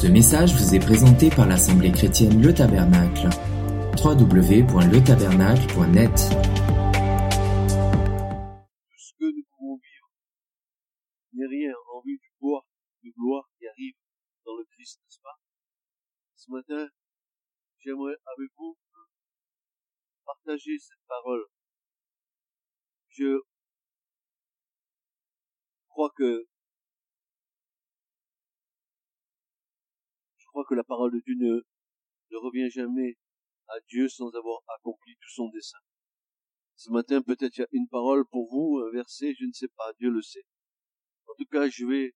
Ce message vous est présenté par l'Assemblée chrétienne Le Tabernacle. www.letabernacle.net ce que nous pouvons vivre n'est rien en vue du pouvoir de gloire qui arrive dans le Christ, n'est-ce pas? Ce matin, j'aimerais avec vous partager cette parole. Je crois que crois que la parole de Dieu ne, ne revient jamais à Dieu sans avoir accompli tout son dessein. Ce matin, peut-être il y a une parole pour vous, un verset, je ne sais pas, Dieu le sait. En tout cas, je vais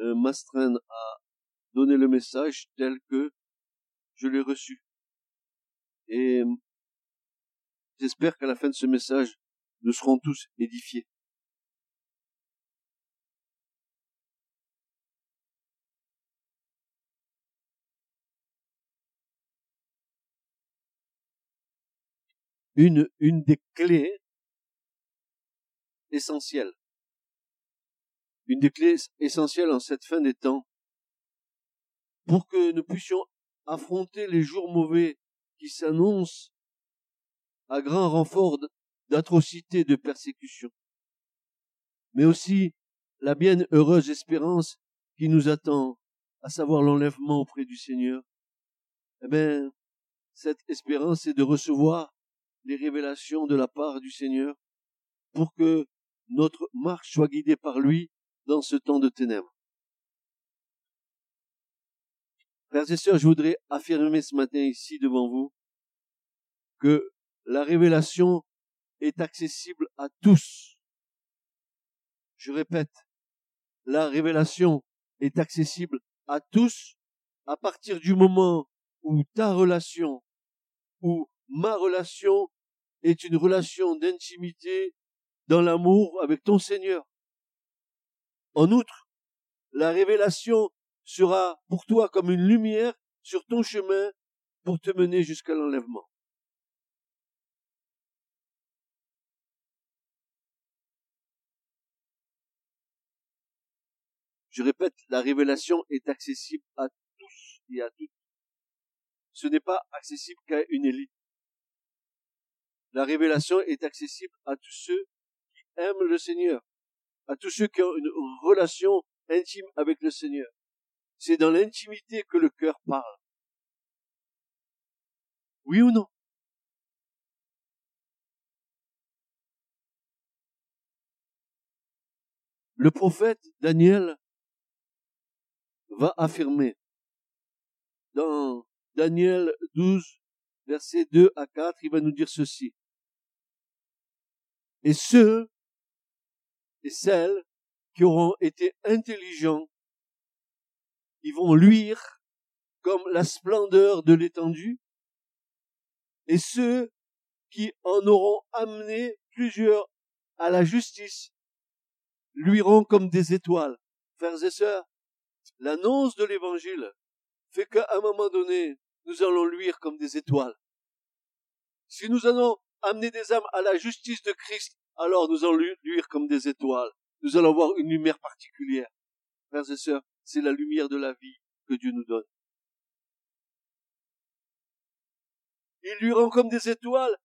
euh, m'astreindre à donner le message tel que je l'ai reçu. Et j'espère qu'à la fin de ce message, nous serons tous édifiés. Une, une des clés essentielles, une des clés essentielles en cette fin des temps, pour que nous puissions affronter les jours mauvais qui s'annoncent à grand renfort d'atrocités, de persécutions, mais aussi la bien heureuse espérance qui nous attend, à savoir l'enlèvement auprès du Seigneur. Eh bien, cette espérance est de recevoir les révélations de la part du Seigneur pour que notre marche soit guidée par lui dans ce temps de ténèbres. Frères et sœurs, je voudrais affirmer ce matin ici devant vous que la révélation est accessible à tous. Je répète, la révélation est accessible à tous à partir du moment où ta relation, où ma relation est une relation d'intimité dans l'amour avec ton Seigneur. En outre, la révélation sera pour toi comme une lumière sur ton chemin pour te mener jusqu'à l'enlèvement. Je répète, la révélation est accessible à tous et à toutes. Ce n'est pas accessible qu'à une élite. La révélation est accessible à tous ceux qui aiment le Seigneur, à tous ceux qui ont une relation intime avec le Seigneur. C'est dans l'intimité que le cœur parle. Oui ou non? Le prophète Daniel va affirmer dans Daniel 12, versets 2 à 4, il va nous dire ceci. Et ceux et celles qui auront été intelligents, ils vont luire comme la splendeur de l'étendue, et ceux qui en auront amené plusieurs à la justice, luiront comme des étoiles. Frères et sœurs, l'annonce de l'évangile fait qu'à un moment donné, nous allons luire comme des étoiles. Si nous allons amener des âmes à la justice de Christ, alors nous allons luire comme des étoiles. Nous allons avoir une lumière particulière. Frères et sœurs, c'est la lumière de la vie que Dieu nous donne. Ils luiront comme des étoiles.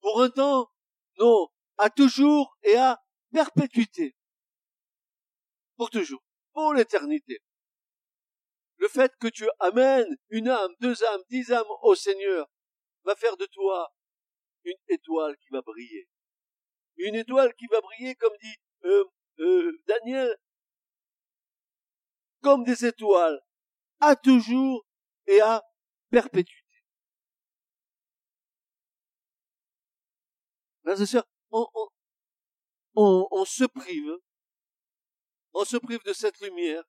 Pour un temps, non, à toujours et à perpétuité. Pour toujours pour l'éternité. Le fait que tu amènes une âme, deux âmes, dix âmes au Seigneur va faire de toi une étoile qui va briller. Une étoile qui va briller, comme dit euh, euh, Daniel, comme des étoiles, à toujours et à perpétuité. Frères et sœurs, on, on, on se prive on se prive de cette lumière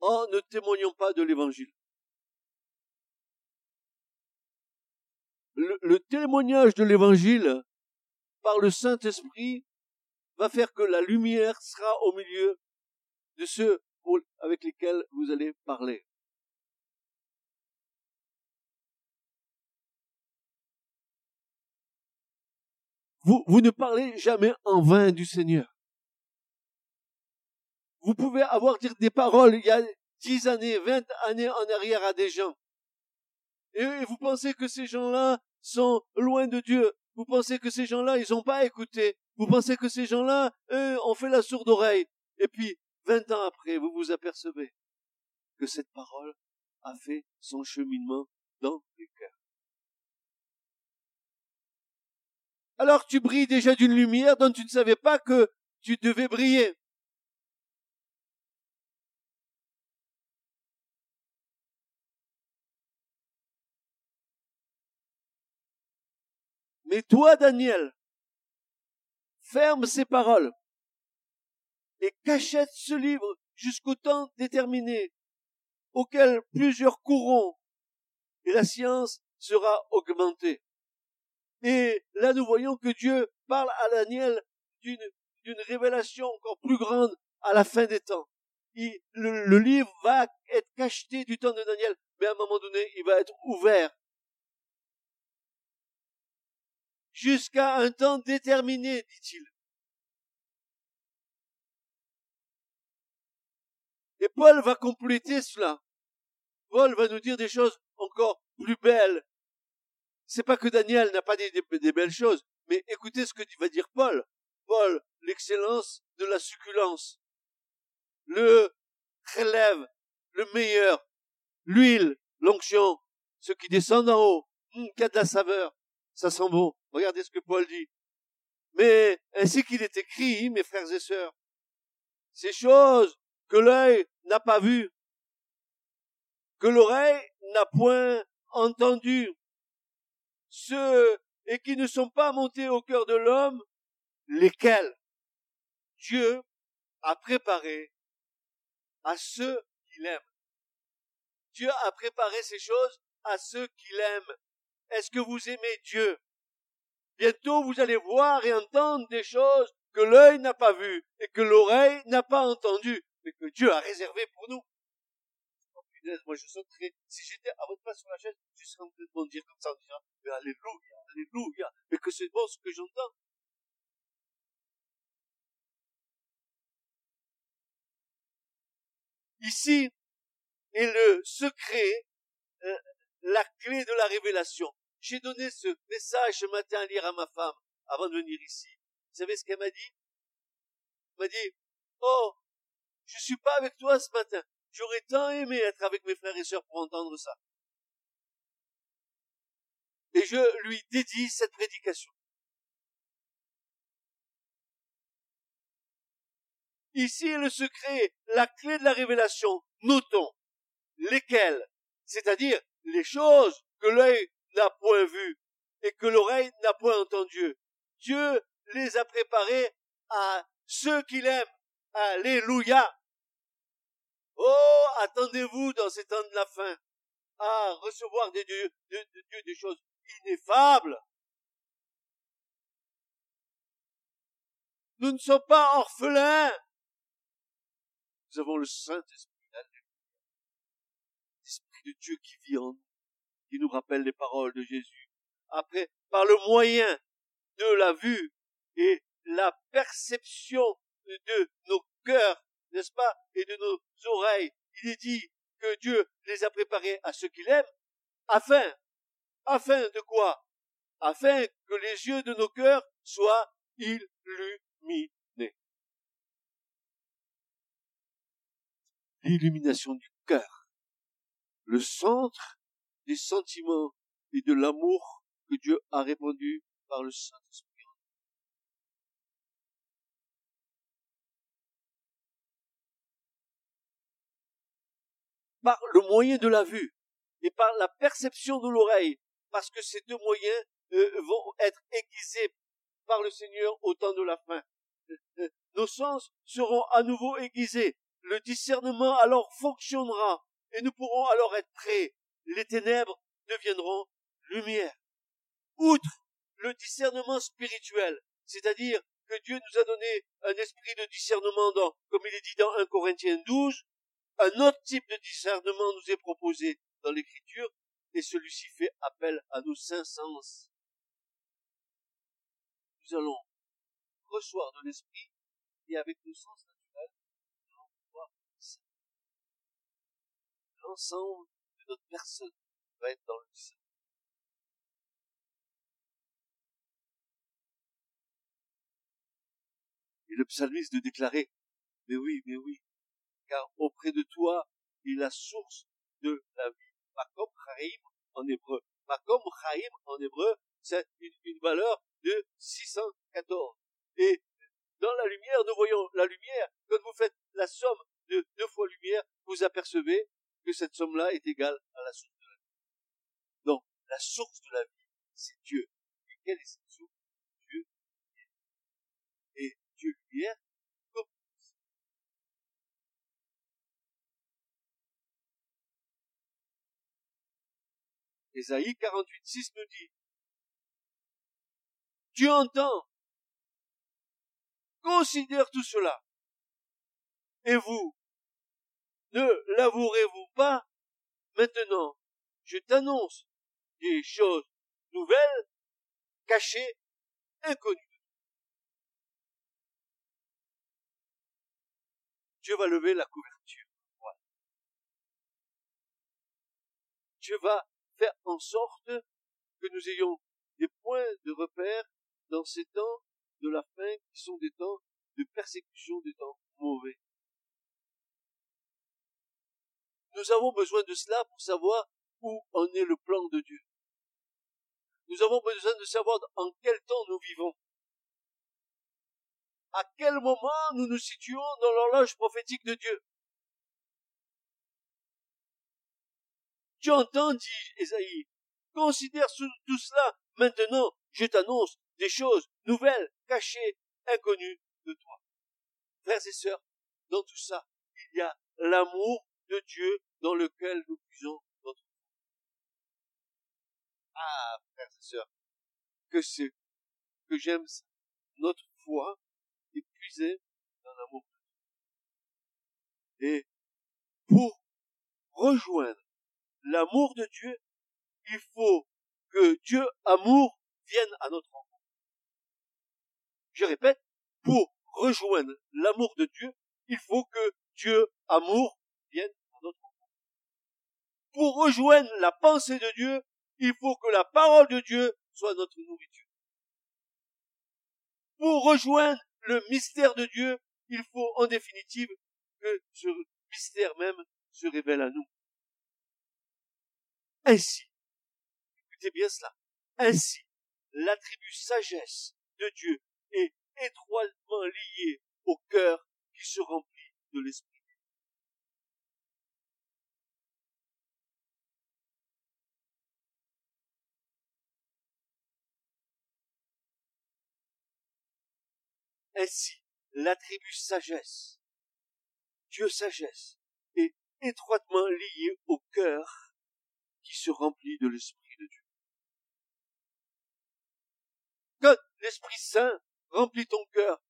en ne témoignant pas de l'évangile. Le, témoignage de l'évangile par le Saint-Esprit va faire que la lumière sera au milieu de ceux avec lesquels vous allez parler. Vous, ne parlez jamais en vain du Seigneur. Vous pouvez avoir dire des paroles. Il y a dix années, vingt années en arrière à des gens. Et vous pensez que ces gens-là sont loin de Dieu. Vous pensez que ces gens-là, ils n'ont pas écouté. Vous pensez que ces gens-là, eux, ont fait la sourde oreille. Et puis, vingt ans après, vous vous apercevez que cette parole a fait son cheminement dans les cœurs. Alors tu brilles déjà d'une lumière dont tu ne savais pas que tu devais briller. Mais toi, Daniel, ferme ces paroles et cachette ce livre jusqu'au temps déterminé auquel plusieurs courront et la science sera augmentée. Et là, nous voyons que Dieu parle à Daniel d'une, révélation encore plus grande à la fin des temps. le, le, livre va être cacheté du temps de Daniel, mais à un moment donné, il va être ouvert. Jusqu'à un temps déterminé, dit-il. Et Paul va compléter cela. Paul va nous dire des choses encore plus belles. C'est pas que Daniel n'a pas des, des, belles choses, mais écoutez ce que va dire Paul. Paul, l'excellence de la succulence, le relève, le meilleur, l'huile, l'onction, ce qui descend d'en haut, hum, qui a de la saveur, ça sent bon. Regardez ce que Paul dit. Mais ainsi qu'il est écrit, mes frères et sœurs, ces choses que l'œil n'a pas vues, que l'oreille n'a point entendu, ceux et qui ne sont pas montés au cœur de l'homme, lesquels Dieu a préparé à ceux qu'il aime. Dieu a préparé ces choses à ceux qu'il aime. Est-ce que vous aimez Dieu? Bientôt vous allez voir et entendre des choses que l'œil n'a pas vues et que l'oreille n'a pas entendues, mais que Dieu a réservées pour nous moi je sauterais. Si j'étais à votre place sur la chaise, je serais en train de dire comme ça, en disant, mais alléluia, alléluia, mais que c'est bon ce que j'entends. Ici est le secret, euh, la clé de la révélation. J'ai donné ce message ce matin à lire à ma femme avant de venir ici. Vous savez ce qu'elle m'a dit? Elle m'a dit, oh, je suis pas avec toi ce matin. J'aurais tant aimé être avec mes frères et sœurs pour entendre ça. Et je lui dédie cette prédication. Ici est le secret, la clé de la révélation. Notons lesquelles, c'est-à-dire les choses que l'œil n'a point vues et que l'oreille n'a point entendues. Dieu les a préparées à ceux qu'il aime. Alléluia. Oh, attendez-vous dans ces temps de la fin à recevoir des dieux, de, Dieu des choses ineffables. Nous ne sommes pas orphelins. Nous avons le Saint-Esprit, l'Esprit de Dieu qui vit en nous, qui nous rappelle les paroles de Jésus. Après, par le moyen de la vue et la perception de nos cœurs n'est-ce pas, et de nos oreilles. Il est dit que Dieu les a préparés à ceux qu'il aime, afin, afin de quoi? Afin que les yeux de nos cœurs soient illuminés. L'illumination du cœur, le centre des sentiments et de l'amour que Dieu a répandu par le Saint-Esprit. par le moyen de la vue et par la perception de l'oreille, parce que ces deux moyens euh, vont être aiguisés par le Seigneur au temps de la fin. Nos sens seront à nouveau aiguisés. Le discernement alors fonctionnera et nous pourrons alors être prêts. Les ténèbres deviendront lumière. Outre le discernement spirituel, c'est-à-dire que Dieu nous a donné un esprit de discernement comme il est dit dans 1 Corinthiens 12, un autre type de discernement nous est proposé dans l'écriture et celui-ci fait appel à nos cinq sens. Nous allons recevoir de l'esprit et avec nos sens naturels, nous allons pouvoir l'ensemble personne va être dans le sang. Et le psalmiste de déclarer, mais oui, mais oui, car auprès de toi est la source de la vie. Makom Chaim en hébreu. Makom Chaim en hébreu, c'est une, une valeur de 614. Et dans la lumière, nous voyons la lumière. Quand vous faites la somme de deux fois lumière, vous apercevez que cette somme-là est égale à la source de la vie. Donc, la source de la vie, c'est Dieu. Et quelle est cette source? Dieu. Et Dieu lumière, comme Ésaïe 48, 6 nous dit, Dieu entend considère tout cela. Et vous, ne l'avouerez-vous pas? Maintenant, je t'annonce des choses nouvelles, cachées, inconnues. Dieu va lever la couverture. Dieu va faire en sorte que nous ayons des points de repère dans ces temps de la fin qui sont des temps de persécution, des temps mauvais. Nous avons besoin de cela pour savoir où en est le plan de Dieu. Nous avons besoin de savoir en quel temps nous vivons. À quel moment nous nous situons dans l'horloge prophétique de Dieu. Tu entends, dit Esaïe, considère tout cela. Maintenant, je t'annonce des choses nouvelles, cachées, inconnues de toi. Frères et sœurs, dans tout ça, il y a l'amour de Dieu dans lequel nous puisons notre. Ah, frères et sœurs, que c'est, que j'aime notre foi est puisée dans l'amour de Dieu. Et pour rejoindre l'amour de Dieu, il faut que Dieu amour vienne à notre rencontre. Je répète, pour rejoindre l'amour de Dieu, il faut que Dieu, amour, vienne. Pour rejoindre la pensée de Dieu, il faut que la parole de Dieu soit notre nourriture. Pour rejoindre le mystère de Dieu, il faut en définitive que ce mystère même se révèle à nous. Ainsi, écoutez bien cela, ainsi, l'attribut sagesse de Dieu est étroitement lié au cœur qui se remplit de l'esprit. Ainsi, l'attribut sagesse, Dieu sagesse, est étroitement lié au cœur qui se remplit de l'esprit de Dieu? Quand l'Esprit Saint remplit ton cœur.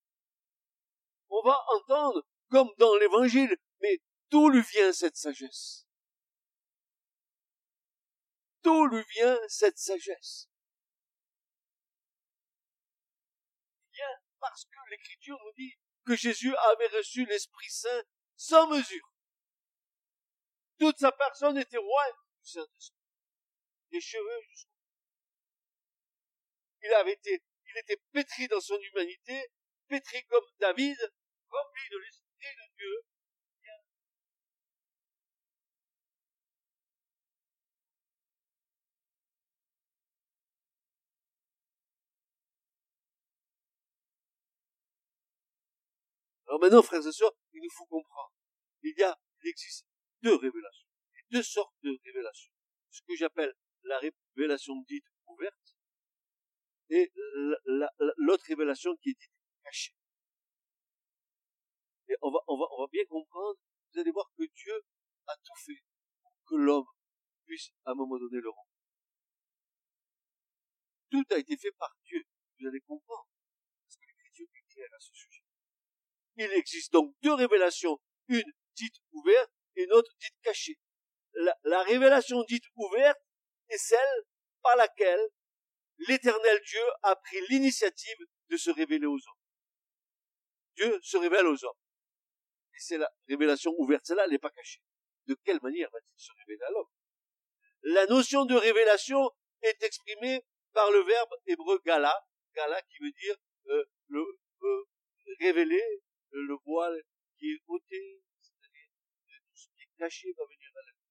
On va entendre, comme dans l'évangile, mais d'où lui vient cette sagesse? D'où lui vient cette sagesse? Parce que l'écriture nous dit que Jésus avait reçu l'Esprit Saint sans mesure. Toute sa personne était roi du Saint-Esprit. Les cheveux jusqu'au Il avait été il était pétri dans son humanité, pétri comme David, rempli de l'esprit de Dieu. Alors maintenant, frères et sœurs, il nous faut comprendre. Il y a, il existe deux révélations, deux sortes de révélations. Ce que j'appelle la révélation dite ouverte et l'autre révélation qui est dite cachée. Et on va, on va, bien comprendre, vous allez voir que Dieu a tout fait pour que l'homme puisse à un moment donné le rendre. Tout a été fait par Dieu. Vous allez comprendre. Parce que l'écriture est claire à ce sujet. Il existe donc deux révélations. Une dite ouverte et une autre dite cachée. La, la révélation dite ouverte est celle par laquelle l'éternel Dieu a pris l'initiative de se révéler aux hommes. Dieu se révèle aux hommes. Et c'est la révélation ouverte. Celle-là, elle n'est pas cachée. de quelle manière va-t-il se révéler à l'homme? La notion de révélation est exprimée par le verbe hébreu gala, gala qui veut dire euh, le euh, révéler, le voile qui est ôté, c'est-à-dire tout ce qui est caché va venir à la lumière.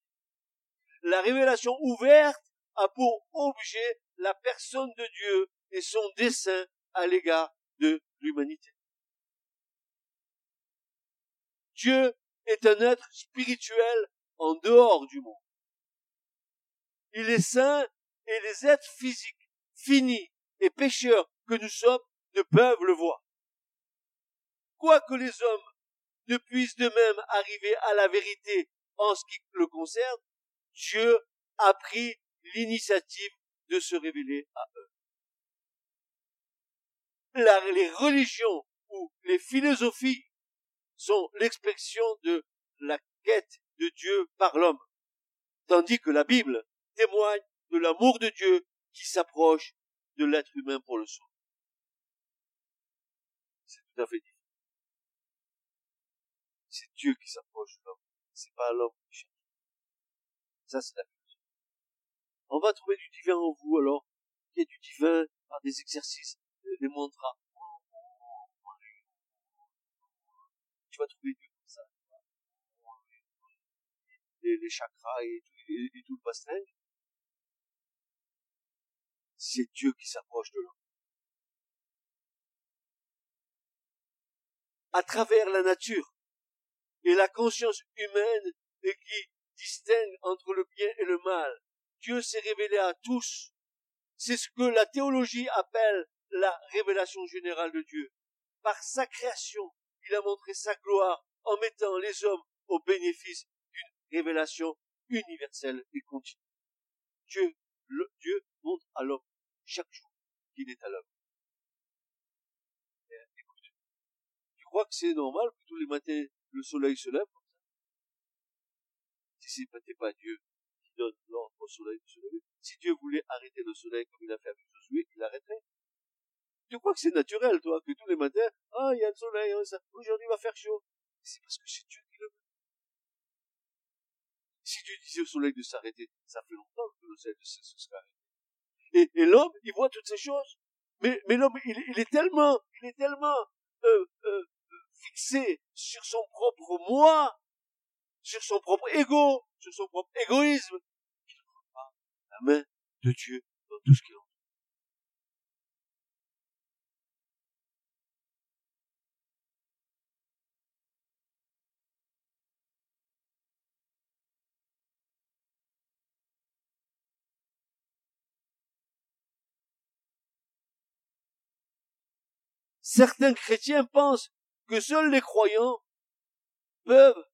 La révélation ouverte a pour objet la personne de Dieu et son dessein à l'égard de l'humanité. Dieu est un être spirituel en dehors du monde. Il est saint et les êtres physiques, finis et pécheurs que nous sommes ne peuvent le voir. Quoique les hommes ne puissent de même arriver à la vérité en ce qui le concerne, Dieu a pris l'initiative de se révéler à eux. les religions ou les philosophies sont l'expression de la quête de Dieu par l'homme, tandis que la Bible témoigne de l'amour de Dieu qui s'approche de l'être humain pour le sauver. C'est tout à fait différent. Dieu qui s'approche de l'homme, c'est pas l'homme qui cherche. Ça, c'est la philosophie. On va trouver du divin en vous, alors. Il y a du divin par des exercices, des mantras. Tu vas trouver Dieu comme ça. Les, chakras et tout, et, tout le bassin. C'est Dieu qui s'approche de l'homme. À travers la nature et la conscience humaine et qui distingue entre le bien et le mal, Dieu s'est révélé à tous. C'est ce que la théologie appelle la révélation générale de Dieu. Par sa création, il a montré sa gloire en mettant les hommes au bénéfice d'une révélation universelle et continue. Dieu, Dieu montre à l'homme chaque jour qu'il est à l'homme. Écoute, tu crois que c'est normal que tous les matins le soleil se lève comme ça Si c'était pas Dieu qui donne l'ordre au soleil de se lever, si Dieu voulait arrêter le soleil comme il a fait avec Josué, il l'arrêterait. Tu crois que c'est naturel, toi, que tous les matins, ah, il y a le soleil, hein, aujourd'hui il va faire chaud. C'est parce que c'est Dieu qui le veut. Si Dieu disait au soleil de s'arrêter, ça fait longtemps que le soleil se serait arrêté. Et, et l'homme, il voit toutes ces choses. Mais, mais l'homme, il, il, est tellement, il est tellement euh, euh, fixé sur son propre moi, sur son propre ego, sur son propre égoïsme, qu'il ne voit pas la main de Dieu dans tout ce qu'il en Certains chrétiens pensent que seuls les croyants peuvent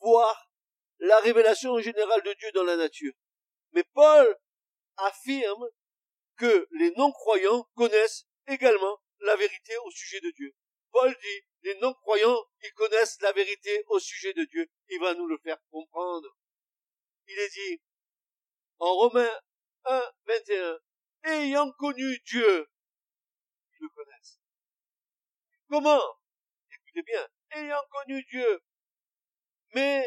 voir la révélation générale de Dieu dans la nature. Mais Paul affirme que les non-croyants connaissent également la vérité au sujet de Dieu. Paul dit, les non-croyants, ils connaissent la vérité au sujet de Dieu. Il va nous le faire comprendre. Il est dit, en Romains 1, 21, ayant connu Dieu, ils le connaissent. Comment Bien, ayant connu Dieu, mais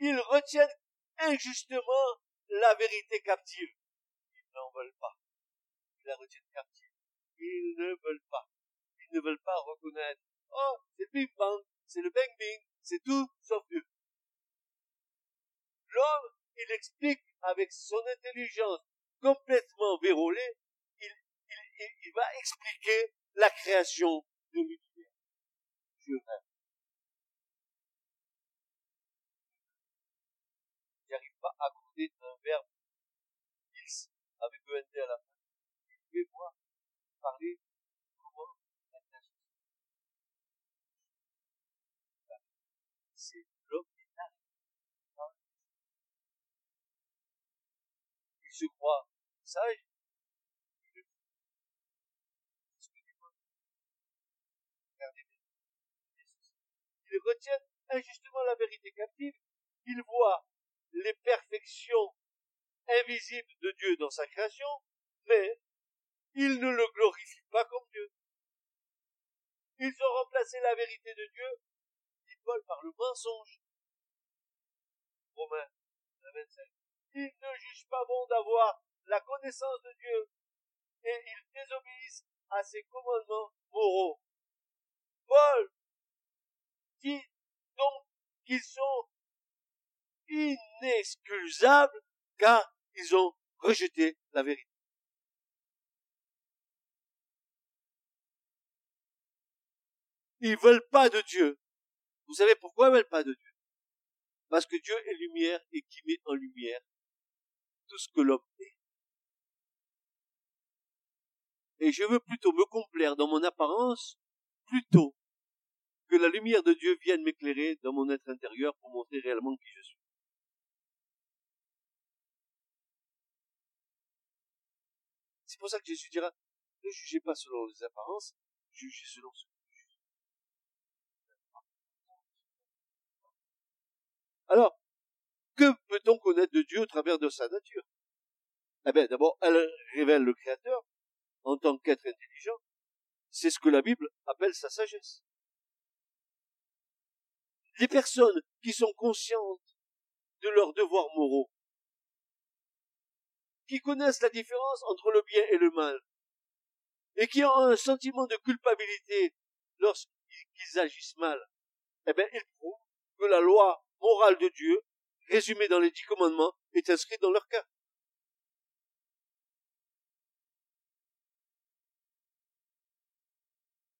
ils retiennent injustement la vérité captive. Ils n'en veulent pas. Ils la retiennent captive. Ils ne veulent pas. Ils ne veulent pas reconnaître. Oh, c'est le Big Bang, c'est le Bang Bing, c'est tout sauf Dieu. L'homme, il explique avec son intelligence complètement vérolée, il va expliquer la création de l'univers. Même. Il n'arrive pas à accorder un verbe ils avec ENT à la fin. Vous pouvez voir, parler comment C'est l'homme qui Il se croit sage, ils retiennent injustement la vérité captive, ils voient les perfections invisibles de Dieu dans sa création, mais ils ne le glorifient pas comme Dieu. Ils ont remplacé la vérité de Dieu, dit Paul, par le mensonge. Romains 25. Ils ne jugent pas bon d'avoir la connaissance de Dieu et ils désobéissent à ses commandements moraux. Paul donc qu'ils sont inexcusables car ils ont rejeté la vérité. Ils veulent pas de Dieu. Vous savez pourquoi ils veulent pas de Dieu? Parce que Dieu est lumière et qui met en lumière tout ce que l'homme est. Et je veux plutôt me complaire dans mon apparence plutôt que la lumière de Dieu vienne m'éclairer dans mon être intérieur pour montrer réellement qui je suis. C'est pour ça que Jésus dira, ne jugez pas selon les apparences, jugez selon ce que Alors, que peut-on connaître de Dieu au travers de sa nature? Eh bien, d'abord, elle révèle le Créateur en tant qu'être intelligent. C'est ce que la Bible appelle sa sagesse. Les personnes qui sont conscientes de leurs devoirs moraux, qui connaissent la différence entre le bien et le mal, et qui ont un sentiment de culpabilité lorsqu'ils agissent mal, eh bien, ils prouvent que la loi morale de Dieu, résumée dans les dix commandements, est inscrite dans leur cœur.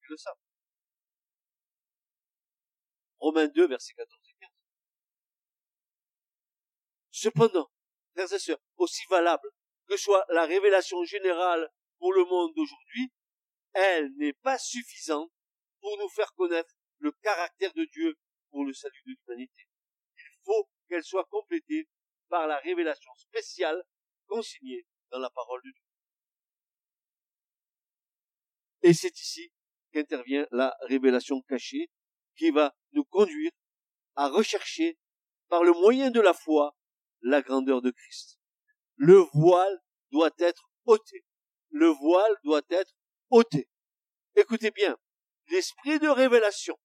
Ils le savent. Romains 2, versets 14 et 15. Cependant, frères et sœurs, aussi valable que soit la révélation générale pour le monde d'aujourd'hui, elle n'est pas suffisante pour nous faire connaître le caractère de Dieu pour le salut de l'humanité faut qu'elle soit complétée par la révélation spéciale consignée dans la parole de Dieu. Et c'est ici qu'intervient la révélation cachée qui va nous conduire à rechercher par le moyen de la foi la grandeur de Christ. Le voile doit être ôté. Le voile doit être ôté. Écoutez bien, l'esprit de révélation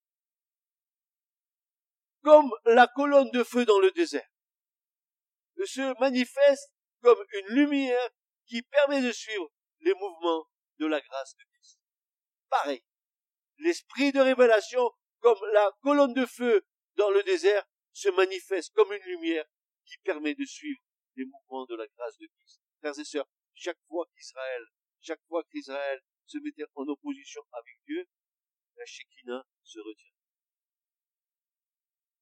comme la colonne de feu dans le désert, se manifeste comme une lumière qui permet de suivre les mouvements de la grâce de Christ. Pareil, l'esprit de révélation, comme la colonne de feu dans le désert, se manifeste comme une lumière qui permet de suivre les mouvements de la grâce de Christ. Frères et sœurs, chaque fois qu'Israël, chaque fois qu'Israël se mettait en opposition avec Dieu, la Shekinah se retient.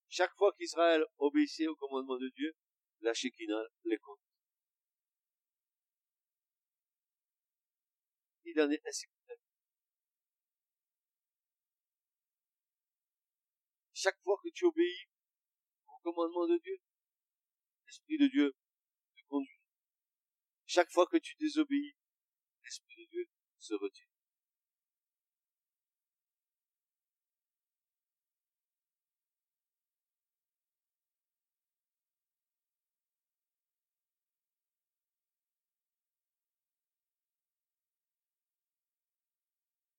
Chaque fois qu'Israël obéissait au commandement de Dieu, la Shekinah les. Il en est ainsi Chaque fois que tu obéis au commandement de Dieu, l'Esprit de Dieu te conduit. Chaque fois que tu désobéis, l'Esprit de Dieu se retire.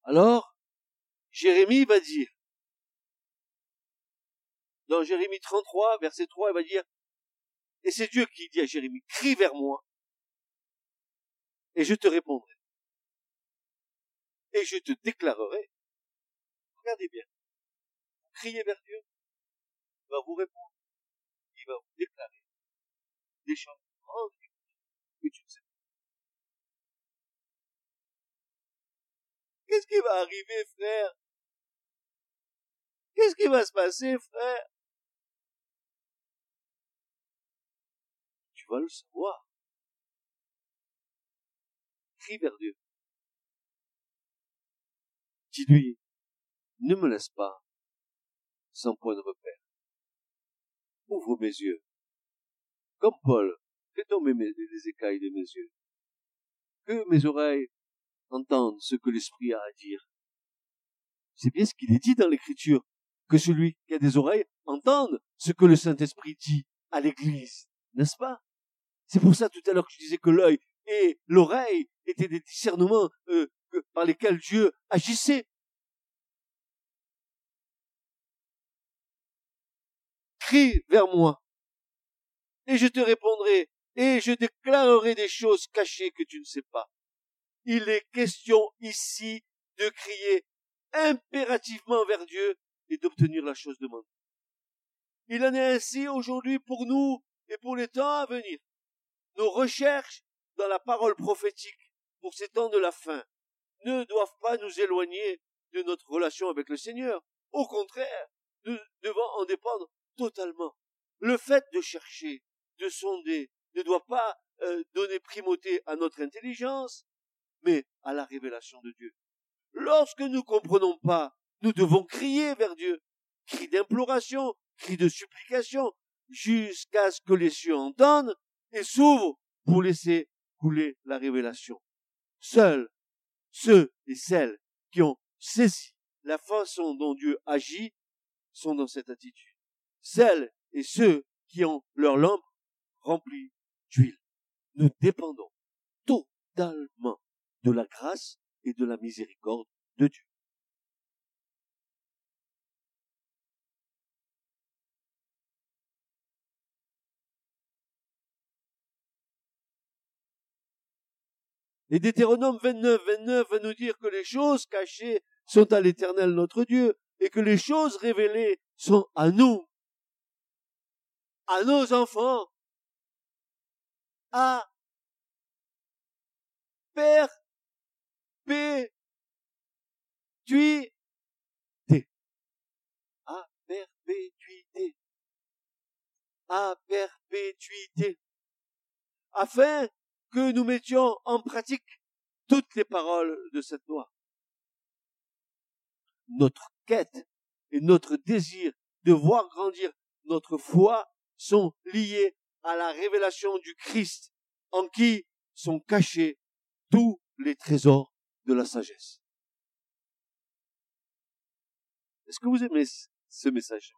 Alors, Jérémie va dire, dans Jérémie 33, verset 3, il va dire, et c'est Dieu qui dit à Jérémie, crie vers moi, et je te répondrai. Et je te déclarerai. Regardez bien. Criez vers Dieu, il va vous répondre. Il va vous déclarer des choses grandes que tu ne sais Qu'est-ce qui va arriver, frère? Qu'est-ce qui va se passer, frère? Le savoir. Crie vers Dieu. Dis-lui, ne me laisse pas sans point de repère. Ouvre mes yeux. Comme Paul, fais tomber les écailles de mes yeux. Que mes oreilles entendre ce que l'Esprit a à dire. C'est bien ce qu'il est dit dans l'Écriture, que celui qui a des oreilles entende ce que le Saint-Esprit dit à l'Église, n'est-ce pas? C'est pour ça tout à l'heure que je disais que l'œil et l'oreille étaient des discernements euh, par lesquels Dieu agissait. Crie vers moi et je te répondrai, et je déclarerai des choses cachées que tu ne sais pas. Il est question ici de crier impérativement vers Dieu et d'obtenir la chose demandée. Il en est ainsi aujourd'hui pour nous et pour les temps à venir. Nos recherches dans la parole prophétique pour ces temps de la fin ne doivent pas nous éloigner de notre relation avec le Seigneur. Au contraire, nous devons en dépendre totalement. Le fait de chercher, de sonder, ne doit pas euh, donner primauté à notre intelligence, mais à la révélation de Dieu. Lorsque nous ne comprenons pas, nous devons crier vers Dieu, cri d'imploration, cri de supplication, jusqu'à ce que les cieux entendent et s'ouvrent pour laisser couler la révélation. Seuls ceux et celles qui ont saisi la façon dont Dieu agit sont dans cette attitude. Celles et ceux qui ont leur lampe remplie d'huile. Nous dépendons totalement de la grâce et de la miséricorde de Dieu. Et Deutéronome 29, 29 va nous dire que les choses cachées sont à l'éternel notre Dieu et que les choses révélées sont à nous, à nos enfants, à perpétuité. À perpétuité. À perpétuité. Afin que nous mettions en pratique toutes les paroles de cette loi. Notre quête et notre désir de voir grandir notre foi sont liés à la révélation du Christ en qui sont cachés tous les trésors de la sagesse. Est-ce que vous aimez ce message?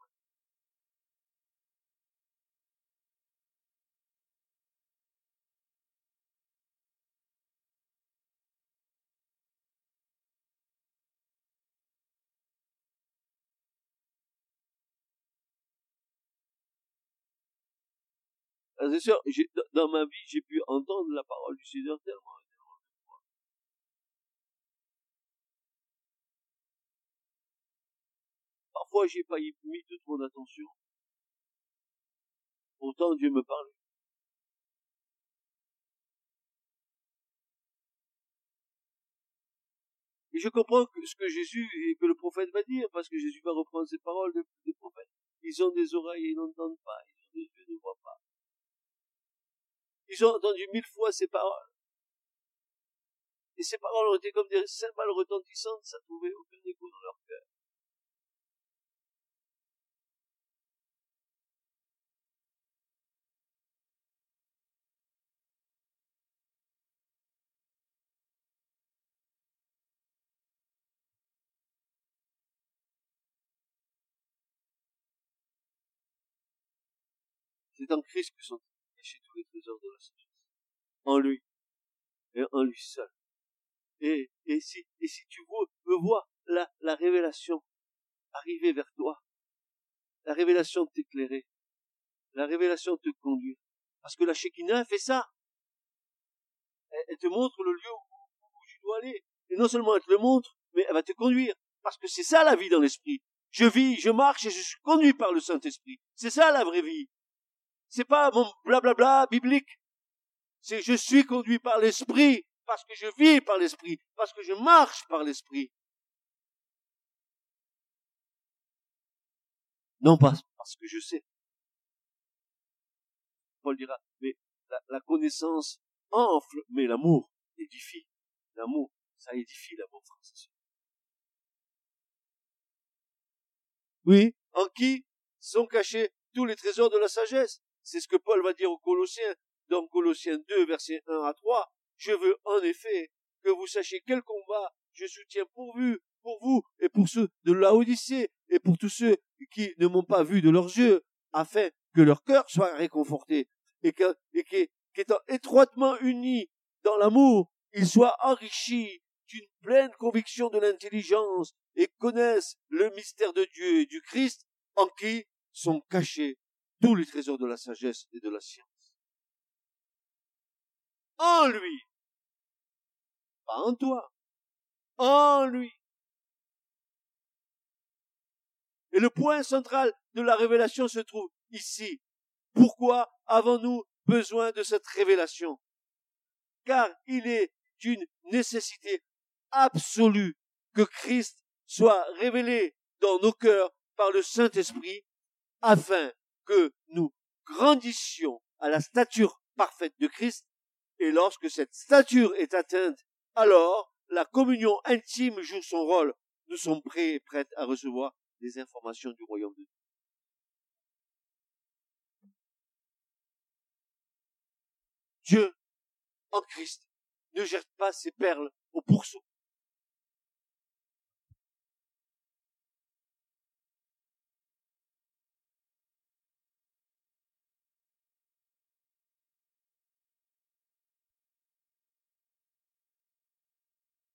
Dans ma vie, j'ai pu entendre la parole du Seigneur tellement, tellement. Parfois, j'ai pas mis toute mon attention. Pourtant, Dieu me parle. Et je comprends ce que Jésus et que le prophète va dire, parce que Jésus va reprendre ces paroles des prophètes. Ils ont des oreilles et ils n'entendent pas, ils ont des yeux et ne voient pas. Ils ont entendu mille fois ces paroles. Et ces paroles ont été comme des cymbales retentissantes, ça trouvait aucun écho dans leur cœur. C'est en Christ que sont cachés tous les trésors de la sagesse. En lui. Et en lui seul. Et, et si, et si tu veux, voir la, la révélation arriver vers toi, la révélation t'éclairer, la révélation te conduire. Parce que la Shekinah fait ça. Elle, te montre le lieu où, où, tu dois aller. Et non seulement elle te le montre, mais elle va te conduire. Parce que c'est ça la vie dans l'esprit. Je vis, je marche et je suis conduit par le Saint-Esprit. C'est ça la vraie vie. C'est pas mon blablabla biblique. C'est je suis conduit par l'esprit parce que je vis par l'esprit, parce que je marche par l'esprit. Non pas parce que je sais. Paul dira, mais la, connaissance enfle, mais l'amour édifie. L'amour, ça édifie l'amour, frère Oui, en qui sont cachés tous les trésors de la sagesse? C'est ce que Paul va dire aux Colossiens, dans Colossiens 2, versets 1 à 3. Je veux en effet que vous sachiez quel combat je soutiens pourvu pour vous et pour ceux de Laodicée et pour tous ceux qui ne m'ont pas vu de leurs yeux, afin que leur cœur soit réconforté et qu'étant étroitement unis dans l'amour, ils soient enrichis d'une pleine conviction de l'intelligence et connaissent le mystère de Dieu et du Christ en qui sont cachés tous les trésors de la sagesse et de la science. En lui. Pas en toi. En lui. Et le point central de la révélation se trouve ici. Pourquoi avons-nous besoin de cette révélation? Car il est une nécessité absolue que Christ soit révélé dans nos cœurs par le Saint-Esprit afin que nous grandissions à la stature parfaite de Christ et lorsque cette stature est atteinte, alors la communion intime joue son rôle. Nous sommes prêts et prêtes à recevoir des informations du royaume de Dieu. Dieu, en Christ, ne jette pas ses perles au pourceau.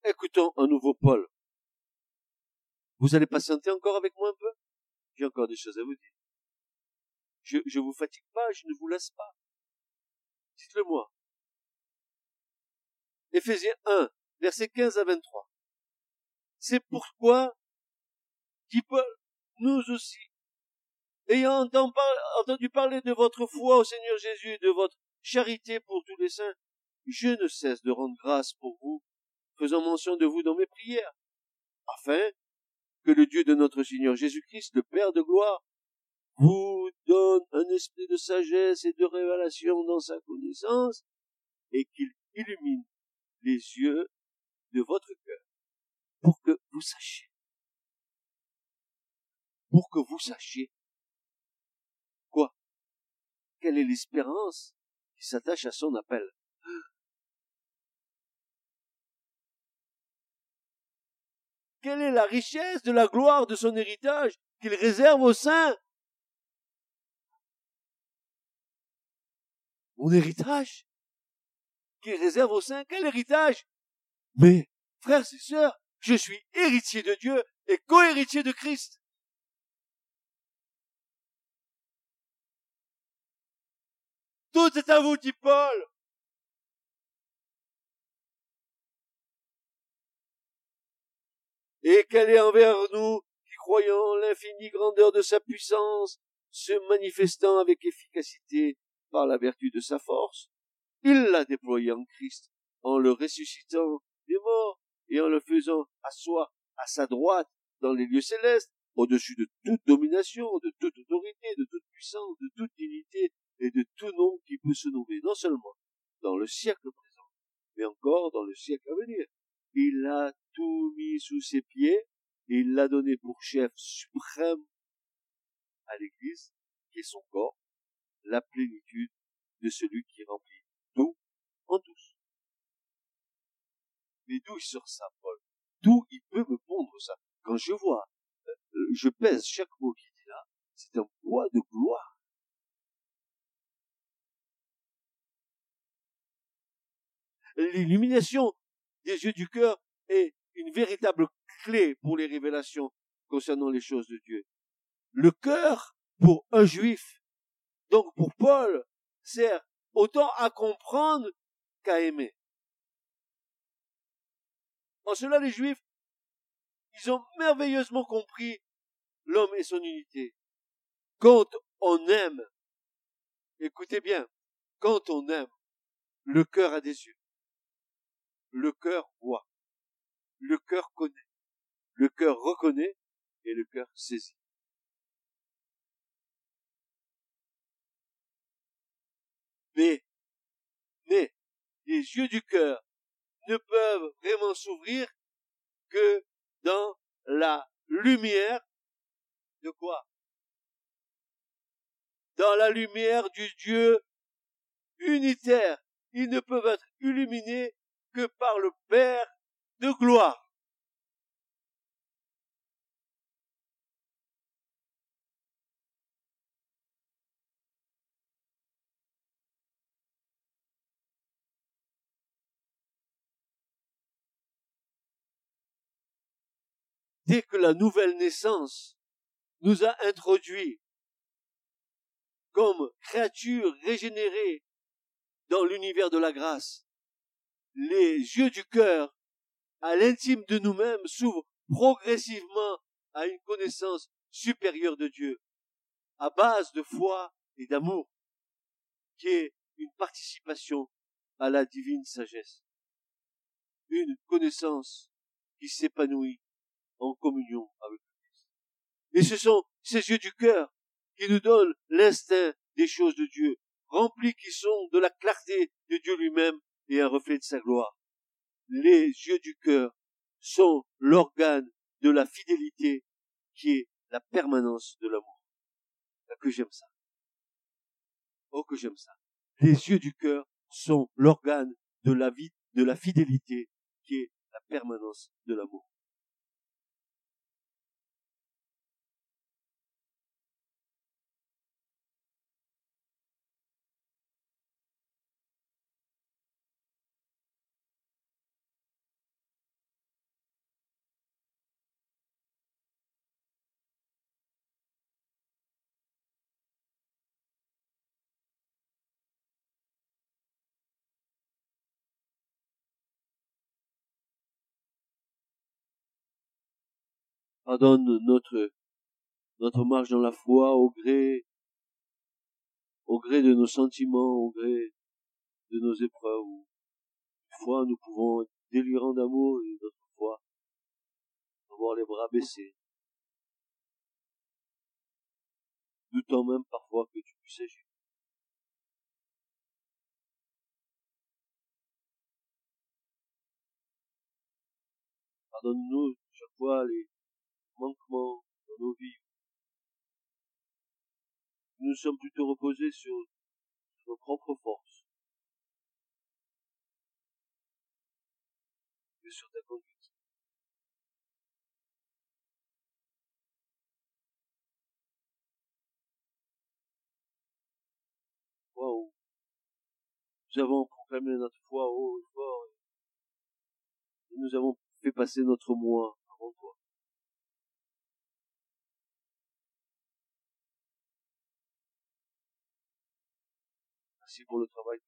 Écoutons un nouveau Paul. Vous allez patienter encore avec moi un peu? J'ai encore des choses à vous dire. Je ne vous fatigue pas, je ne vous laisse pas. Dites-le moi. Éphésiens 1, versets 15 à 23. C'est pourquoi, dit Paul, nous aussi, ayant entendu parler de votre foi au Seigneur Jésus et de votre charité pour tous les saints, je ne cesse de rendre grâce pour vous, faisant mention de vous dans mes prières, afin que le Dieu de notre Seigneur Jésus-Christ, le Père de gloire, vous donne un esprit de sagesse et de révélation dans sa connaissance, et qu'il illumine les yeux de votre cœur, pour que vous sachiez, pour que vous sachiez quoi? Quelle est l'espérance qui s'attache à son appel? Quelle est la richesse de la gloire de son héritage qu'il réserve aux saints? Mon héritage Qu'il réserve aux saints Quel héritage? Mais, frères et sœurs, je suis héritier de Dieu et co-héritier de Christ. Tout est à vous, dit Paul. Et qu'elle est envers nous qui croyons l'infinie grandeur de sa puissance, se manifestant avec efficacité par la vertu de sa force. Il l'a déployé en Christ, en le ressuscitant des morts et en le faisant asseoir à sa droite dans les lieux célestes, au-dessus de toute domination, de toute autorité, de toute puissance, de toute dignité et de tout nom qui peut se nommer, non seulement dans le siècle présent, mais encore dans le siècle à venir. Il a tout mis sous ses pieds et il l'a donné pour chef suprême à l'Église, qui est son corps, la plénitude de celui qui remplit tout en tous. Mais d'où il sort ça, Paul? D'où il peut me pondre ça? Quand je vois, euh, je pèse chaque mot qu'il dit là, c'est un poids de gloire. L'illumination des yeux du cœur est une véritable clé pour les révélations concernant les choses de Dieu. Le cœur, pour un juif, donc pour Paul, sert autant à comprendre qu'à aimer. En cela, les juifs, ils ont merveilleusement compris l'homme et son unité. Quand on aime, écoutez bien, quand on aime, le cœur a des yeux. Le cœur voit le cœur connaît, le cœur reconnaît et le cœur saisit. Mais, mais, les yeux du cœur ne peuvent vraiment s'ouvrir que dans la lumière de quoi? Dans la lumière du Dieu unitaire. Ils ne peuvent être illuminés par le Père de gloire. Dès que la nouvelle naissance nous a introduits comme créatures régénérées dans l'univers de la grâce. Les yeux du cœur, à l'intime de nous-mêmes, s'ouvrent progressivement à une connaissance supérieure de Dieu, à base de foi et d'amour, qui est une participation à la divine sagesse. Une connaissance qui s'épanouit en communion avec Christ. Et ce sont ces yeux du cœur qui nous donnent l'instinct des choses de Dieu, remplis qui sont de la clarté de Dieu lui-même et un reflet de sa gloire. Les yeux du cœur sont l'organe de la fidélité qui est la permanence de l'amour. Ah, que j'aime ça. Oh, que j'aime ça. Les yeux du cœur sont l'organe de la vie, de la fidélité qui est la permanence de l'amour. Pardonne notre, notre marche dans la foi au gré, au gré de nos sentiments, au gré de nos épreuves. Une fois, nous pouvons être délirants d'amour et d'autres fois, avoir les bras baissés. Doutant même parfois que tu puisses agir. Pardonne-nous chaque fois les, manquements dans nos vies. Nous sommes plutôt reposés sur nos propres forces que sur ta conduite. Wow. Nous avons proclamé notre foi haut et fort et nous avons fait passer notre moi pour le travail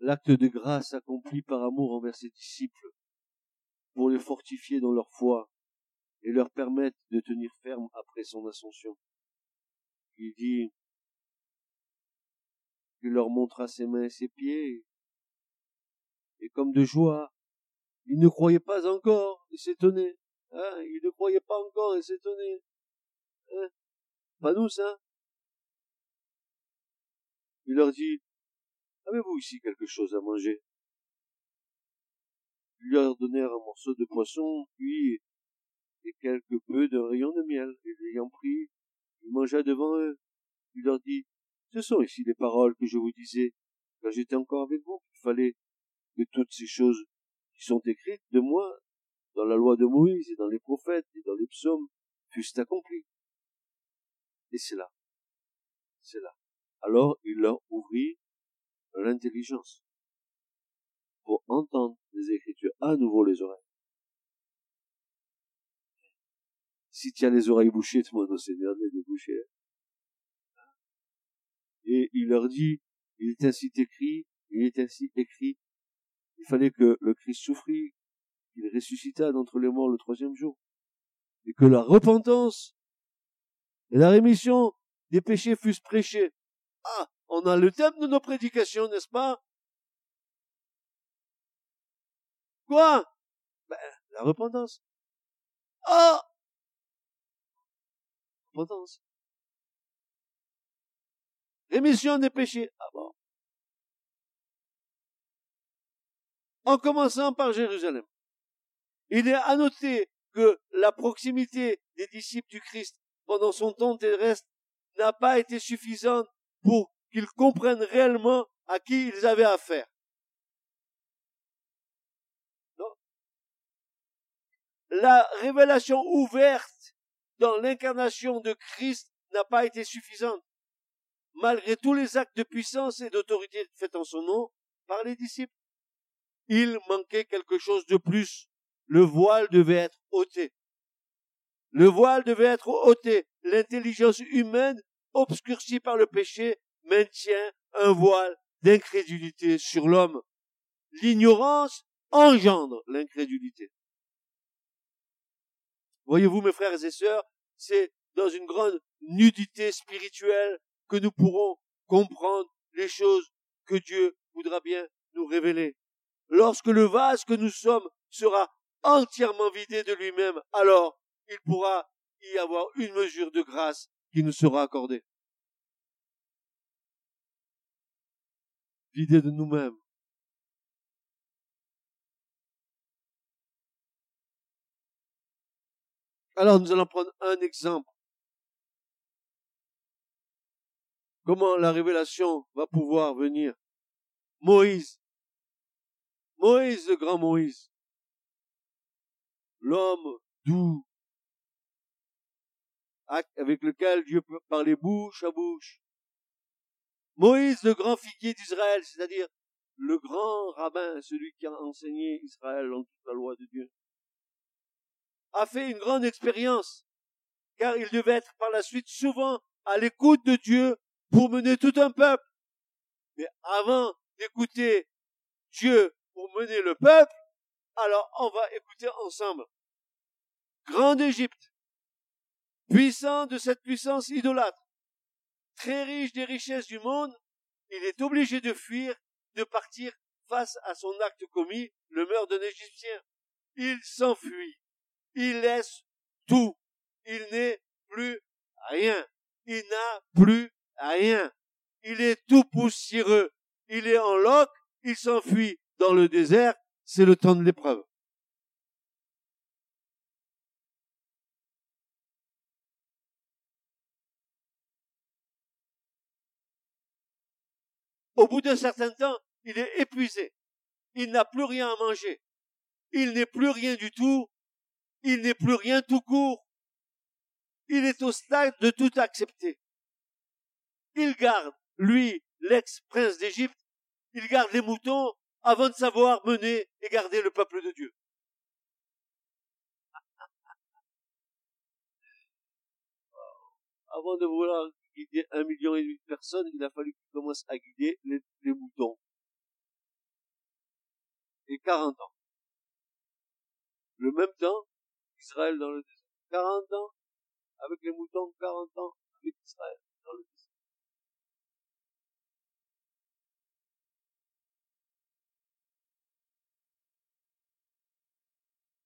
l'acte de grâce accompli par amour envers ses disciples pour les fortifier dans leur foi et leur permettre de tenir ferme après son ascension. Il dit, il leur montra ses mains et ses pieds. Et comme de joie, il ne croyait pas encore et s'étonnait. Hein, il ne croyait pas encore et s'étonnait. Hein, pas nous, ça. Il leur dit, avez-vous ici quelque chose à manger? Ils leur donnèrent un morceau de poisson, puis et quelque peu d'un rayon de miel. Et l'ayant pris, il mangea devant eux. Il leur dit, ce sont ici les paroles que je vous disais quand j'étais encore avec vous. Il fallait que toutes ces choses qui sont écrites de moi dans la loi de Moïse et dans les prophètes et dans les psaumes fussent accomplies. Et c'est là. C'est là. Alors il leur ouvrit l'intelligence pour entendre les Écritures à nouveau les oreilles. Si tu as les oreilles bouchées, demande au Seigneur de les boucher et il leur dit, il est ainsi écrit, il est ainsi écrit, il fallait que le Christ souffrit, qu'il ressuscita d'entre les morts le troisième jour, et que la repentance et la rémission des péchés fussent prêchés. Ah, on a le thème de nos prédications, n'est-ce pas? Quoi? Ben, La repentance. Ah Repentance. Rémission des péchés. Ah bon. En commençant par Jérusalem. Il est à noter que la proximité des disciples du Christ pendant son temps terrestre n'a pas été suffisante pour qu'ils comprennent réellement à qui ils avaient affaire. Non. La révélation ouverte dans l'incarnation de Christ n'a pas été suffisante. Malgré tous les actes de puissance et d'autorité faits en son nom par les disciples. Il manquait quelque chose de plus. Le voile devait être ôté. Le voile devait être ôté. L'intelligence humaine, obscurcie par le péché, maintient un voile d'incrédulité sur l'homme. L'ignorance engendre l'incrédulité. Voyez-vous, mes frères et sœurs, c'est dans une grande nudité spirituelle que nous pourrons comprendre les choses que Dieu voudra bien nous révéler. Lorsque le vase que nous sommes sera entièrement vidé de lui-même, alors il pourra y avoir une mesure de grâce qui nous sera accordée. Vidé de nous-mêmes. Alors nous allons prendre un exemple. Comment la révélation va pouvoir venir? Moïse. Moïse, le grand Moïse. L'homme doux, avec lequel Dieu peut parler bouche à bouche. Moïse, le grand figuier d'Israël, c'est-à-dire le grand rabbin, celui qui a enseigné Israël en toute la loi de Dieu, a fait une grande expérience, car il devait être par la suite souvent à l'écoute de Dieu pour mener tout un peuple. Mais avant d'écouter Dieu pour mener le peuple, alors on va écouter ensemble. Grand d'Égypte, puissant de cette puissance idolâtre, très riche des richesses du monde, il est obligé de fuir, de partir face à son acte commis, le meurtre d'un Égyptien. Il s'enfuit. Il laisse tout. Il n'est plus rien. Il n'a plus rien. Il est tout poussiéreux. Il est en loc. Il s'enfuit dans le désert. C'est le temps de l'épreuve. Au bout d'un certain temps, il est épuisé. Il n'a plus rien à manger. Il n'est plus rien du tout. Il n'est plus rien tout court. Il est au stade de tout accepter. Il garde, lui, l'ex-prince d'Égypte, il garde les moutons avant de savoir mener et garder le peuple de Dieu. Avant de vouloir guider un million et demi de personnes, il a fallu qu'il commence à guider les, moutons. Et 40 ans. Le même temps, Israël dans le désert. 40 ans avec les moutons, 40 ans avec Israël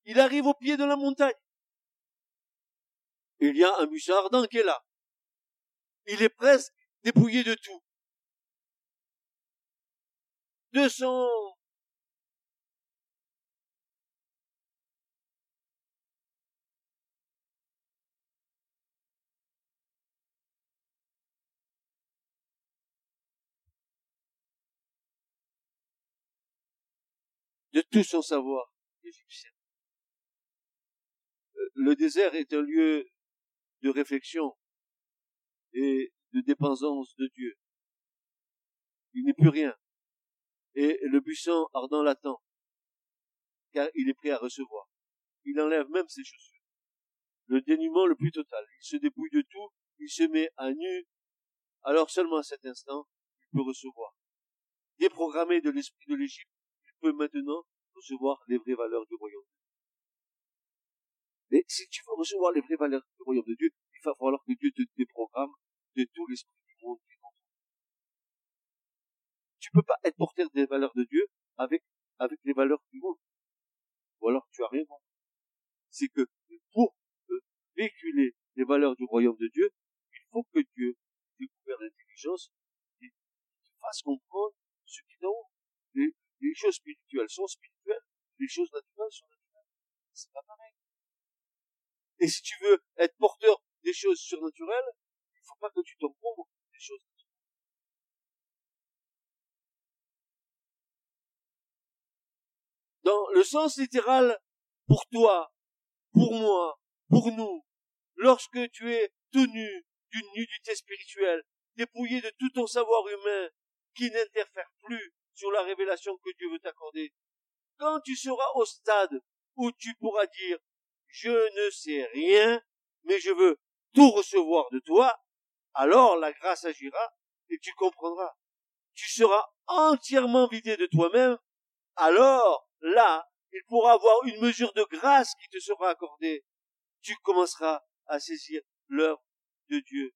Il arrive au pied de la montagne. Il y a un buisson ardent qui est là il est presque dépouillé de tout. De son de tout son savoir égyptien. Euh, le désert est un lieu de réflexion, et de dépendance de Dieu. Il n'est plus rien. Et le buisson ardent l'attend, car il est prêt à recevoir. Il enlève même ses chaussures. Le dénuement le plus total. Il se dépouille de tout, il se met à nu, alors seulement à cet instant, il peut recevoir. Déprogrammé de l'esprit de l'Égypte, il peut maintenant recevoir les vraies valeurs du royaume. Mais si tu veux recevoir les vraies valeurs du royaume de Dieu, il va falloir que Dieu te déprogramme de tout l'esprit du monde qui toi. Tu peux pas être porteur des valeurs de Dieu avec, avec les valeurs du monde. Ou alors tu as rien C'est que pour euh, véhiculer les valeurs du royaume de Dieu, il faut que Dieu découvre l'intelligence et te fasse comprendre ce qui est en haut. Les choses spirituelles sont spirituelles, les choses naturelles sont naturelles. C'est pas pareil. Et si tu veux être porteur des choses surnaturelles, faut pas que tu t'encombres des choses. Dans le sens littéral, pour toi, pour moi, pour nous, lorsque tu es tout nu d'une nudité spirituelle, dépouillé de tout ton savoir humain qui n'interfère plus sur la révélation que Dieu veut t'accorder. Quand tu seras au stade où tu pourras dire je ne sais rien, mais je veux tout recevoir de toi, alors la grâce agira et tu comprendras. Tu seras entièrement vidé de toi-même, alors là, il pourra avoir une mesure de grâce qui te sera accordée. Tu commenceras à saisir l'œuvre de Dieu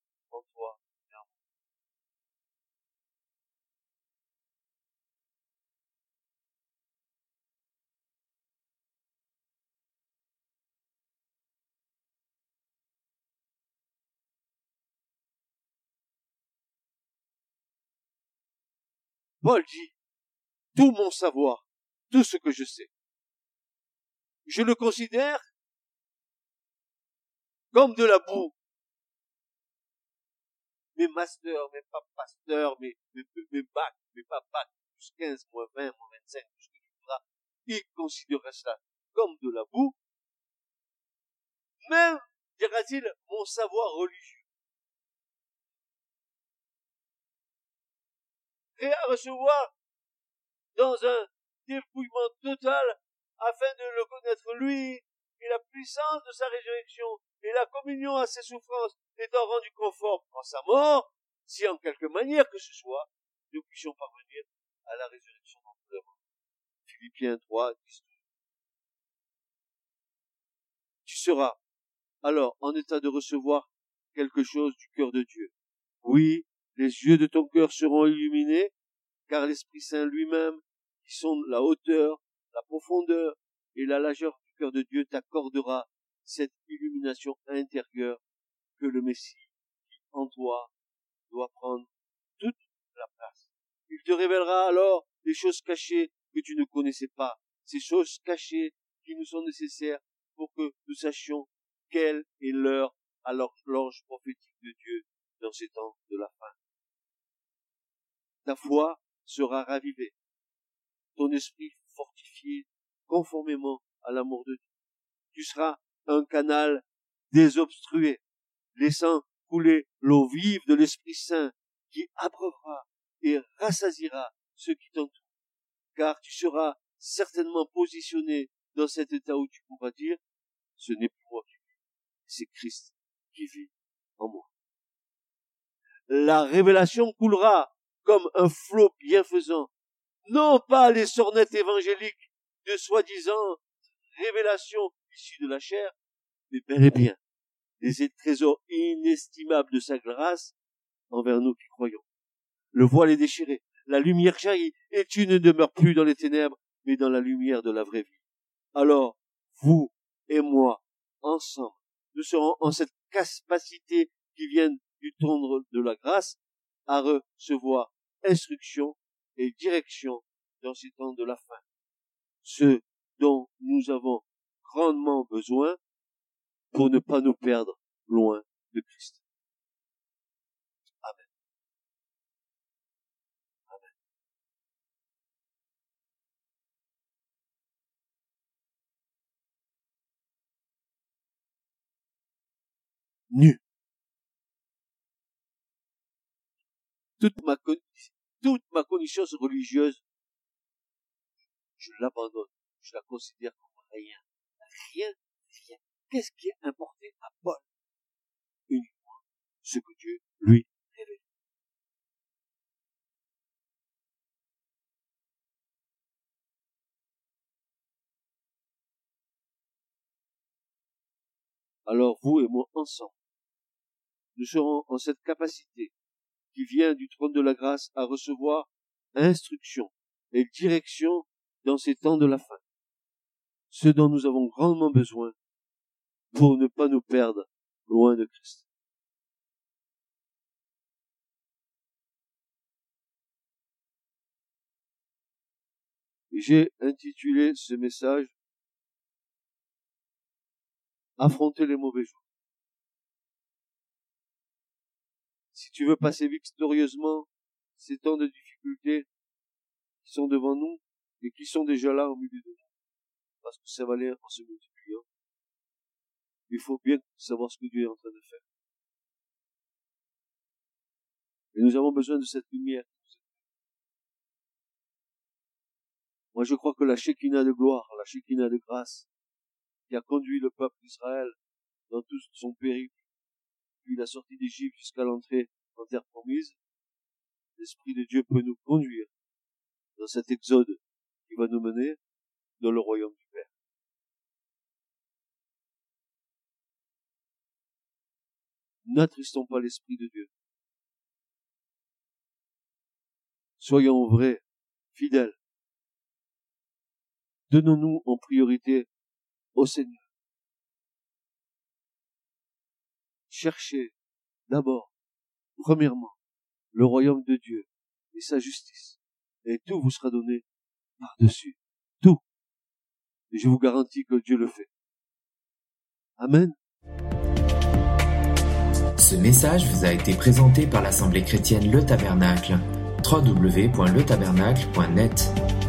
Paul dit, tout mon savoir, tout ce que je sais, je le considère comme de la boue. Mes masters, mes pas pasteurs, mes, mes, mes bacs, mes pas bacs, plus 15, moins 20, moins 25, tout ce que tu voudras, ils cela comme de la boue. Même, dira-t-il, mon savoir religieux. Et à recevoir dans un dépouillement total afin de le connaître lui et la puissance de sa résurrection et la communion à ses souffrances étant rendu conforme en sa mort, si en quelque manière que ce soit, nous puissions parvenir à la résurrection d'entre les morts. Philippiens 3, 10. Tu seras alors en état de recevoir quelque chose du cœur de Dieu. Oui, les yeux de ton cœur seront illuminés, car l'Esprit Saint lui-même, qui sont la hauteur, la profondeur et la largeur du cœur de Dieu t'accordera cette illumination intérieure que le Messie qui en toi doit prendre toute la place. Il te révélera alors des choses cachées que tu ne connaissais pas, ces choses cachées qui nous sont nécessaires pour que nous sachions quelle est l'heure à l'ange prophétique de Dieu dans ces temps de la fin. Ta foi sera ravivée, ton esprit fortifié conformément à l'amour de Dieu. Tu seras un canal désobstrué, laissant couler l'eau vive de l'Esprit Saint qui abreuvera et rassasira ceux qui t'entourent. Car tu seras certainement positionné dans cet état où tu pourras dire, ce n'est plus moi qui vis, c'est Christ qui vit en moi. La révélation coulera comme un flot bienfaisant, non pas les sornettes évangéliques de soi-disant révélations issues de la chair, mais bel et bien des trésors inestimables de sa grâce envers nous qui croyons. Le voile est déchiré, la lumière jaillit, et tu ne demeures plus dans les ténèbres, mais dans la lumière de la vraie vie. Alors, vous et moi, ensemble, nous serons en cette capacité qui vient du tendre de la grâce à recevoir instruction et direction dans ces temps de la fin ce dont nous avons grandement besoin pour ne pas nous perdre loin de Christ. Amen. Amen. Nu. Toute ma, toute ma connaissance religieuse je l'abandonne, je la considère comme rien. Rien, rien. Qu'est-ce qui est importé à Paul Uniquement ce que Dieu lui révèle. Alors vous et moi ensemble, nous serons en cette capacité qui vient du trône de la grâce à recevoir instruction et direction dans ces temps de la fin. Ce dont nous avons grandement besoin pour ne pas nous perdre loin de Christ. J'ai intitulé ce message Affronter les mauvais jours. Si tu veux passer victorieusement ces temps de difficultés qui sont devant nous, et qui sont déjà là au milieu de nous. Parce que ça va aller en se multipliant. Il faut bien savoir ce que Dieu est en train de faire. Et nous avons besoin de cette lumière. Moi, je crois que la Shekinah de gloire, la Shekinah de grâce, qui a conduit le peuple d'Israël dans tout son périple, depuis la sortie d'Égypte jusqu'à l'entrée en terre promise, l'Esprit de Dieu peut nous conduire dans cet exode qui va nous mener dans le royaume du Père. N'attristons pas l'Esprit de Dieu. Soyons vrais, fidèles. Donnons-nous en priorité au Seigneur. Cherchez d'abord, premièrement, le royaume de Dieu et sa justice. Et tout vous sera donné par-dessus. Tout. Et je vous garantis que Dieu le fait. Amen. Ce message vous a été présenté par l'Assemblée chrétienne Le Tabernacle. www.letabernacle.net